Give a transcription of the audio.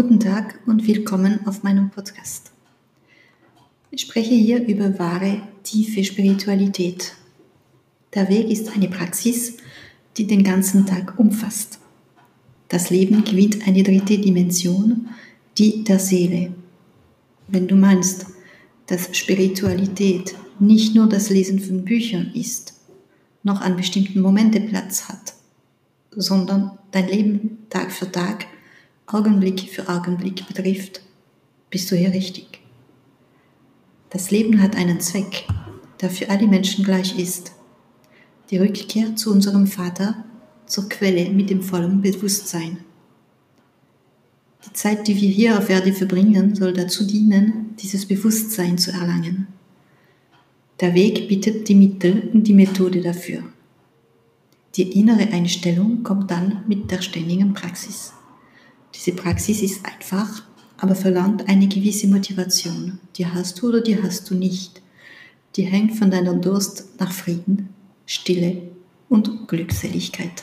Guten Tag und willkommen auf meinem Podcast. Ich spreche hier über wahre, tiefe Spiritualität. Der Weg ist eine Praxis, die den ganzen Tag umfasst. Das Leben gewinnt eine dritte Dimension, die der Seele. Wenn du meinst, dass Spiritualität nicht nur das Lesen von Büchern ist, noch an bestimmten Momenten Platz hat, sondern dein Leben Tag für Tag, Augenblick für Augenblick betrifft, bist du hier richtig. Das Leben hat einen Zweck, der für alle Menschen gleich ist. Die Rückkehr zu unserem Vater, zur Quelle mit dem vollen Bewusstsein. Die Zeit, die wir hier auf Erde verbringen, soll dazu dienen, dieses Bewusstsein zu erlangen. Der Weg bietet die Mittel und die Methode dafür. Die innere Einstellung kommt dann mit der ständigen Praxis. Diese Praxis ist einfach, aber verlangt eine gewisse Motivation. Die hast du oder die hast du nicht. Die hängt von deiner Durst nach Frieden, Stille und Glückseligkeit.